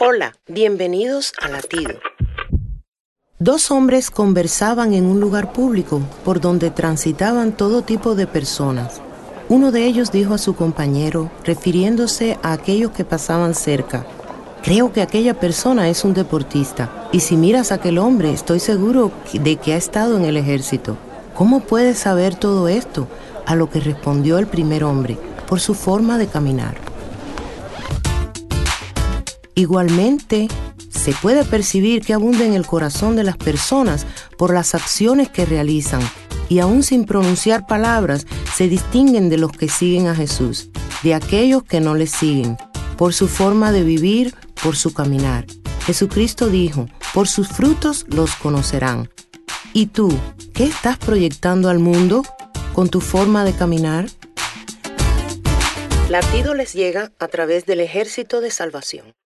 Hola, bienvenidos a Latido. Dos hombres conversaban en un lugar público por donde transitaban todo tipo de personas. Uno de ellos dijo a su compañero, refiriéndose a aquellos que pasaban cerca, Creo que aquella persona es un deportista, y si miras a aquel hombre, estoy seguro de que ha estado en el ejército. ¿Cómo puedes saber todo esto? A lo que respondió el primer hombre, por su forma de caminar. Igualmente, se puede percibir que abunda en el corazón de las personas por las acciones que realizan y aún sin pronunciar palabras se distinguen de los que siguen a Jesús, de aquellos que no le siguen, por su forma de vivir, por su caminar. Jesucristo dijo, por sus frutos los conocerán. ¿Y tú, qué estás proyectando al mundo con tu forma de caminar? Latido les llega a través del ejército de salvación.